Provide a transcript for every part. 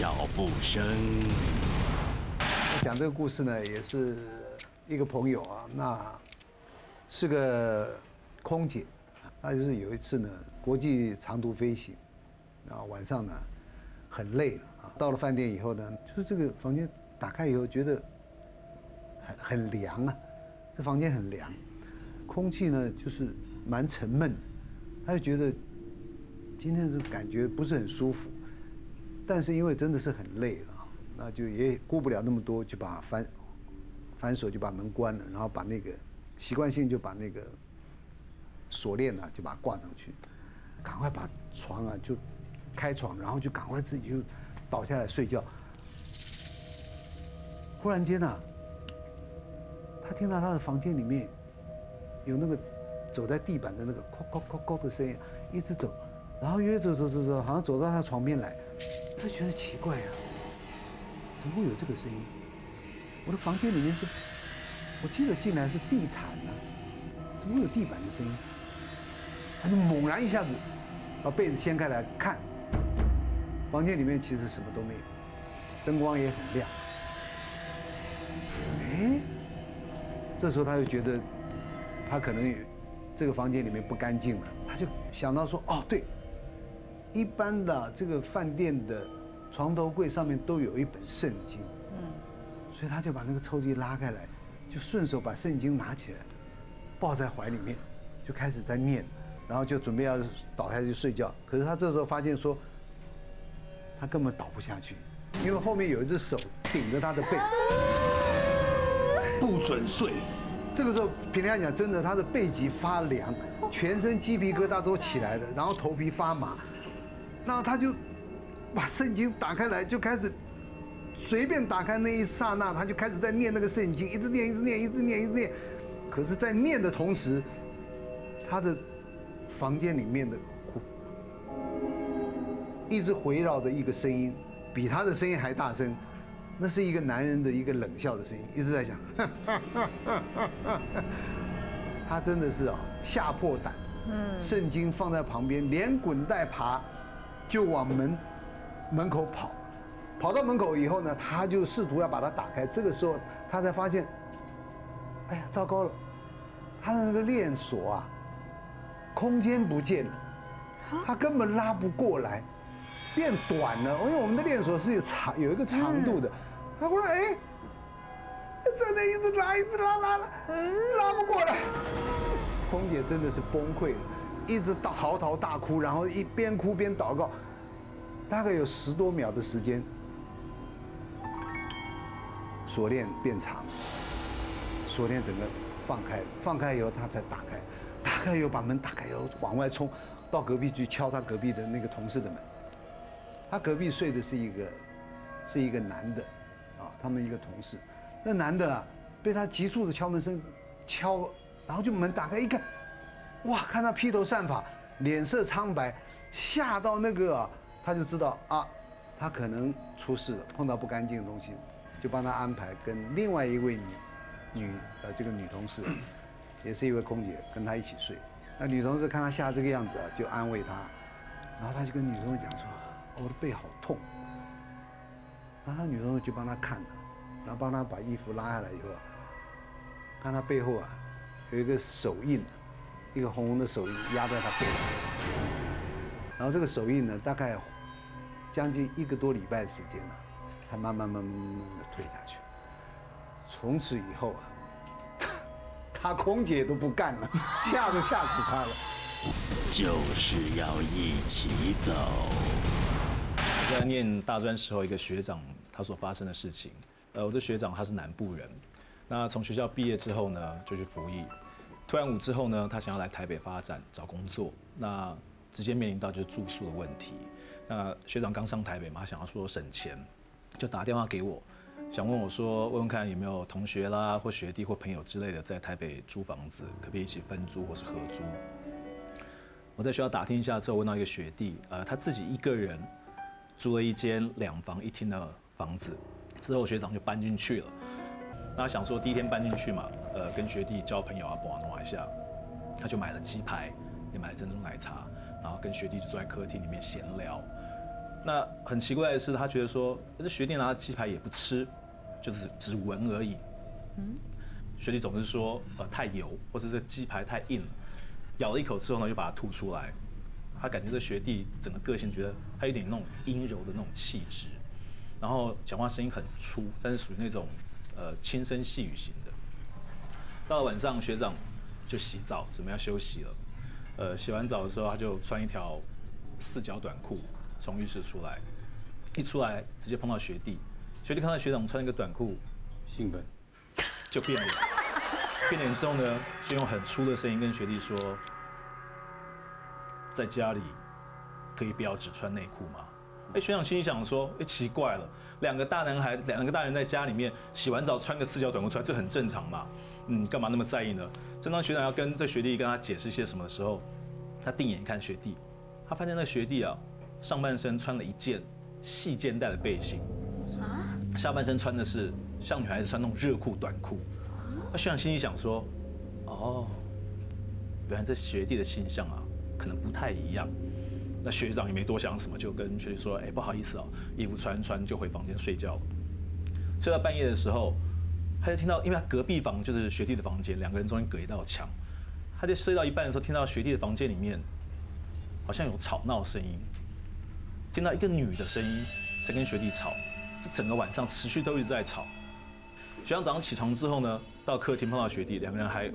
脚步声。讲这个故事呢，也是一个朋友啊，那是个空姐，那就是有一次呢，国际长途飞行，啊晚上呢很累了啊，到了饭店以后呢，就是这个房间打开以后觉得很很凉啊，这房间很凉，空气呢就是蛮沉闷，他就觉得今天的感觉不是很舒服，但是因为真的是很累了。那就也顾不了那么多，就把反反手就把门关了，然后把那个习惯性就把那个锁链呢就把它挂上去，赶快把床啊就开床，然后就赶快自己就倒下来睡觉。忽然间呢，他听到他的房间里面有那个走在地板的那个“哐哐哐哐”的声音，一直走，然后越走走走走，好像走到他床边来，他觉得奇怪呀。怎么会有这个声音？我的房间里面是，我记得进来是地毯呢，怎么会有地板的声音？他就猛然一下子把被子掀开来看，房间里面其实什么都没有，灯光也很亮。哎，这时候他就觉得他可能这个房间里面不干净了，他就想到说：哦，对，一般的这个饭店的。床头柜上面都有一本圣经，嗯，所以他就把那个抽屉拉开来，就顺手把圣经拿起来，抱在怀里面，就开始在念，然后就准备要倒下去睡觉。可是他这时候发现说，他根本倒不下去，因为后面有一只手顶着他的背，不准睡。这个时候，平常讲真的，他的背脊发凉，全身鸡皮疙瘩都起来了，然后头皮发麻，那他就。把圣经打开来，就开始随便打开那一刹那，他就开始在念那个圣经，一直念，一直念，一直念，一直念。可是，在念的同时，他的房间里面的一直围绕着一个声音，比他的声音还大声。那是一个男人的一个冷笑的声音，一直在讲。他真的是啊，吓破胆。嗯。圣经放在旁边，连滚带爬就往门。门口跑，跑到门口以后呢，他就试图要把它打开。这个时候，他才发现，哎呀，糟糕了，他的那个链锁啊，空间不见了，他根本拉不过来，变短了。因为我们的链锁是有长有一个长度的，他忽然哎，在那一直拉，一直拉，拉拉，拉不过来。空姐真的是崩溃了，一直到嚎啕大哭，然后一边哭边祷告。大概有十多秒的时间，锁链变长，锁链整个放开，放开以后他才打开，打开以后把门打开以后往外冲，到隔壁去敲他隔壁的那个同事的门。他隔壁睡的是一个，是一个男的，啊，他们一个同事，那男的啊，被他急促的敲门声敲，然后就门打开一看，哇，看他披头散发，脸色苍白，吓到那个。他就知道啊，他可能出事了，碰到不干净的东西，就帮他安排跟另外一位女女呃这个女同事，也是一位空姐，跟他一起睡。那女同事看他吓这个样子啊，就安慰他，然后他就跟女同事讲说：“我的背好痛。”然后他女同事就帮他看了，然后帮他把衣服拉下来以后，看他背后啊有一个手印，一个红红的手印压在他背上。然后这个手印呢，大概将近一个多礼拜的时间呢，才慢慢慢慢慢慢的退下去。从此以后啊，他空姐都不干了，吓都吓死他了。就是要一起走。我在念大专时候，一个学长他所发生的事情。呃，我这学长他是南部人，那从学校毕业之后呢，就去服役。退完伍之后呢，他想要来台北发展找工作。那直接面临到就是住宿的问题。那学长刚上台北嘛，想要说省钱，就打电话给我，想问我说，问问看有没有同学啦，或学弟或朋友之类的在台北租房子，可不可以一起分租或是合租？我在学校打听一下之后，问到一个学弟，呃，他自己一个人租了一间两房一厅的房子，之后学长就搬进去了。那想说第一天搬进去嘛，呃，跟学弟交朋友啊，玩玩一下，他就买了鸡排，也买了珍珠奶茶。然后跟学弟就坐在客厅里面闲聊，那很奇怪的是，他觉得说，这学弟拿的鸡排也不吃，就是只闻而已。嗯学弟总是说，呃，太油，或者这鸡排太硬，咬了一口之后呢，就把它吐出来。他感觉这学弟整个个性，觉得他有点那种阴柔的那种气质，然后讲话声音很粗，但是属于那种呃轻声细语型的。到了晚上，学长就洗澡，准备要休息了。呃，洗完澡的时候，他就穿一条四角短裤从浴室出来，一出来直接碰到学弟，学弟看到学长穿一个短裤，兴奋，就变脸。变脸之后呢，就用很粗的声音跟学弟说：“在家里可以不要只穿内裤吗？”哎，学长心里想说：“哎，奇怪了，两个大男孩，两个大人在家里面洗完澡穿个四角短裤出来，这很正常嘛？嗯，干嘛那么在意呢？”正当学长要跟这学弟跟他解释些什么的时候，他定眼一看学弟，他发现那学弟啊，上半身穿了一件细肩带的背心，啊，下半身穿的是像女孩子穿那种热裤短裤。那学长心里想说：“哦，原来这学弟的形象啊，可能不太一样。”那学长也没多想什么，就跟学弟说：“哎，不好意思哦，衣服穿穿就回房间睡觉。”睡到半夜的时候，他就听到，因为他隔壁房就是学弟的房间，两个人中间隔一道墙。他就睡到一半的时候，听到学弟的房间里面好像有吵闹声音，听到一个女的声音在跟学弟吵，这整个晚上持续都一直在吵。学长早上起床之后呢，到客厅碰到学弟，两个人还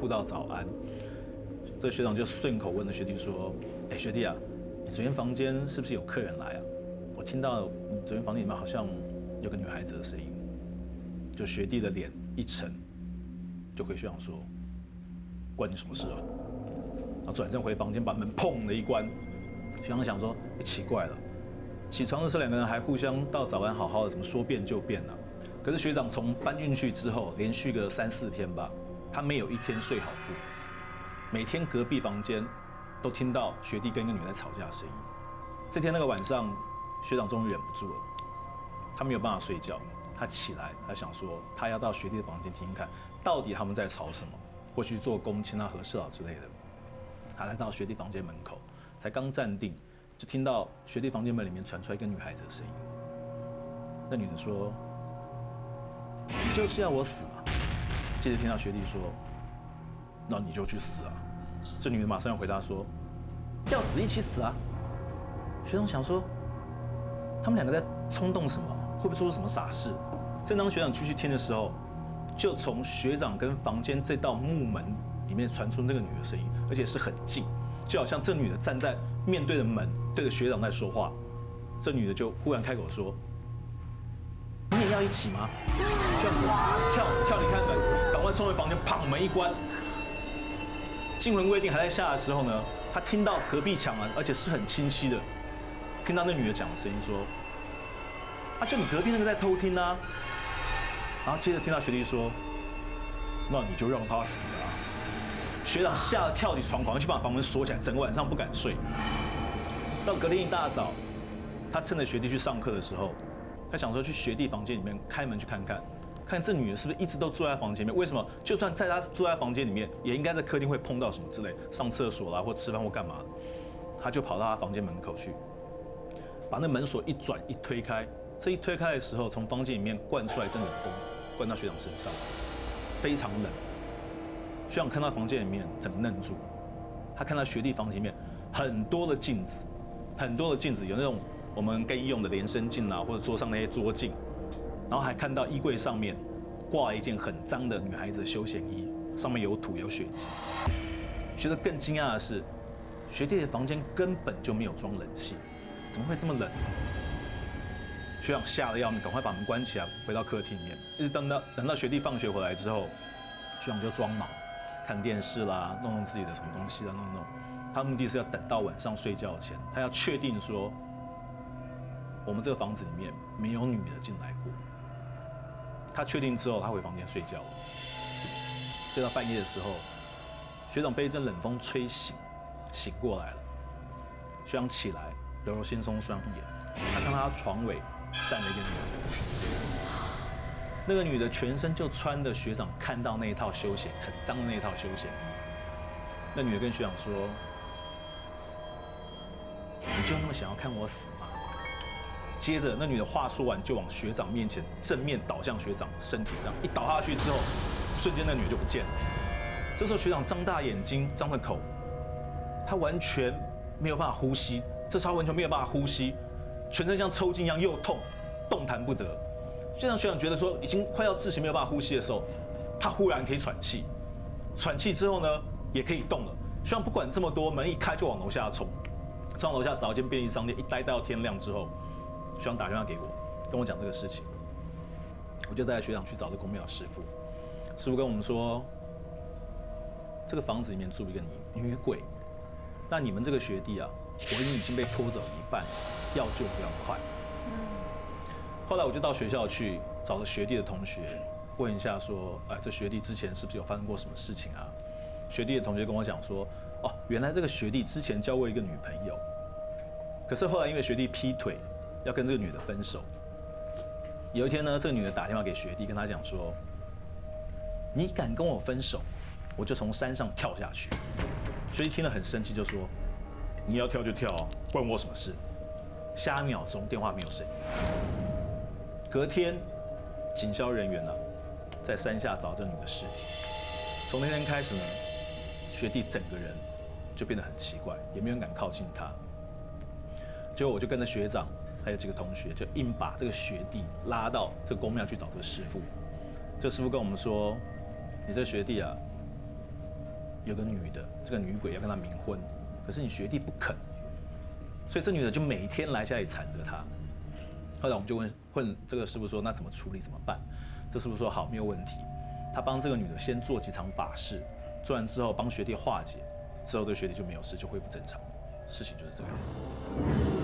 互道早安。这学长就顺口问了学弟说：“哎，学弟啊。”昨天房间是不是有客人来啊？我听到昨天房间里面好像有个女孩子的声音。就学弟的脸一沉，就回学长说：“关你什么事啊？”然后转身回房间，把门砰的一关。学长想说：“奇怪了，起床的时候两个人还互相道早安，好好的，怎么说变就变了？可是学长从搬进去之后，连续个三四天吧，他没有一天睡好过，每天隔壁房间。”都听到学弟跟一个女在吵架的声音。这天那个晚上，学长终于忍不住了，他没有办法睡觉，他起来，他想说他要到学弟的房间听听看，到底他们在吵什么，或许做公亲啊、和事佬之类的。他来到学弟房间门口，才刚站定，就听到学弟房间门里面传出来一个女孩子的声音。那女的说：“你就是要我死吗？”接着听到学弟说：“那你就去死啊！”这女的马上要回答说：“要死一起死啊！”学长想说，他们两个在冲动什么？会不会做出什么傻事？正当学长继续听的时候，就从学长跟房间这道木门里面传出那个女的声音，而且是很近，就好像这女的站在面对着门，对着学长在说话。这女的就忽然开口说：“你也要一起吗？”学长哇跳跳离开门，赶快冲回房间，砰门一关。惊魂未定还在下的时候呢，他听到隔壁墙啊，而且是很清晰的，听到那女的讲的声音说：“啊，就你隔壁那个在偷听啊。”然后接着听到学弟说：“那你就让他死啊！”学长吓得跳起床，狂去把房门锁起来，整个晚上不敢睡。到隔天一大早，他趁着学弟去上课的时候，他想说去学弟房间里面开门去看看。看这女的是不是一直都坐在房间里面？为什么就算在她坐在房间里面，也应该在客厅会碰到什么之类，上厕所啦，或吃饭或干嘛？他就跑到她房间门口去，把那门锁一转一推开，这一推开的时候，从房间里面灌出来一阵冷风，灌到学长身上，非常冷。学长看到房间里面，整个愣住。他看到学弟房间里面很多的镜子，很多的镜子，有那种我们更用的连身镜啊，或者桌上那些桌镜。然后还看到衣柜上面挂了一件很脏的女孩子的休闲衣，上面有土有血迹。觉得更惊讶的是，学弟的房间根本就没有装冷气，怎么会这么冷？学长吓得要命，赶快把门关起来，回到客厅里面。一直等到等到学弟放学回来之后，学长就装忙，看电视啦，弄弄自己的什么东西啦，弄弄。他目的是要等到晚上睡觉前，他要确定说，我们这个房子里面没有女的进来过。他确定之后，他回房间睡觉了。睡到半夜的时候，学长被一阵冷风吹醒，醒过来了。学长起来，揉揉惺忪双眼，他看到他床尾站了一个女的。那个女的全身就穿着学长看到那一套休闲很脏的那一套休闲。那女的跟学长说：“你就那么想要看我死吗？”接着那女的话说完，就往学长面前正面倒向学长身体，这样一倒下去之后，瞬间那女的就不见了。这时候学长张大眼睛，张了口，他完全没有办法呼吸，这时候他完全没有办法呼吸，全身像抽筋一样又痛，动弹不得。就让学长觉得说已经快要窒息没有办法呼吸的时候，他忽然可以喘气，喘气之后呢也可以动了。学长不管这么多，门一开就往楼下冲，上楼下找一间便利商店，一待待到天亮之后，学长打电话给我，跟我讲这个事情，我就带学长去找这公庙师傅，师傅跟我们说，这个房子里面住了一个女女鬼，那你们这个学弟啊，魂已经被拖走一半，要救不要快。后来我就到学校去找了学弟的同学，问一下说，哎，这学弟之前是不是有发生过什么事情啊？学弟的同学跟我讲说，哦，原来这个学弟之前交过一个女朋友，可是后来因为学弟劈腿，要跟这个女的分手。有一天呢，这个女的打电话给学弟，跟他讲说，你敢跟我分手，我就从山上跳下去。学弟听了很生气，就说，你要跳就跳，关我什么事？下一秒钟电话没有声音。隔天，警消人员呢，在山下找这个女的尸体。从那天开始呢，学弟整个人就变得很奇怪，也没有人敢靠近他。结果我就跟着学长还有几个同学，就硬把这个学弟拉到这个公庙去找这个师傅。这师傅跟我们说：“你这学弟啊，有个女的，这个女鬼要跟他冥婚，可是你学弟不肯，所以这女的就每天来家里缠着他。”后来我们就问问这个师傅说：“那怎么处理？怎么办？”这师傅说：“好，没有问题。”他帮这个女的先做几场法事，做完之后帮学弟化解，之后这学弟就没有事，就恢复正常。事情就是这个样子。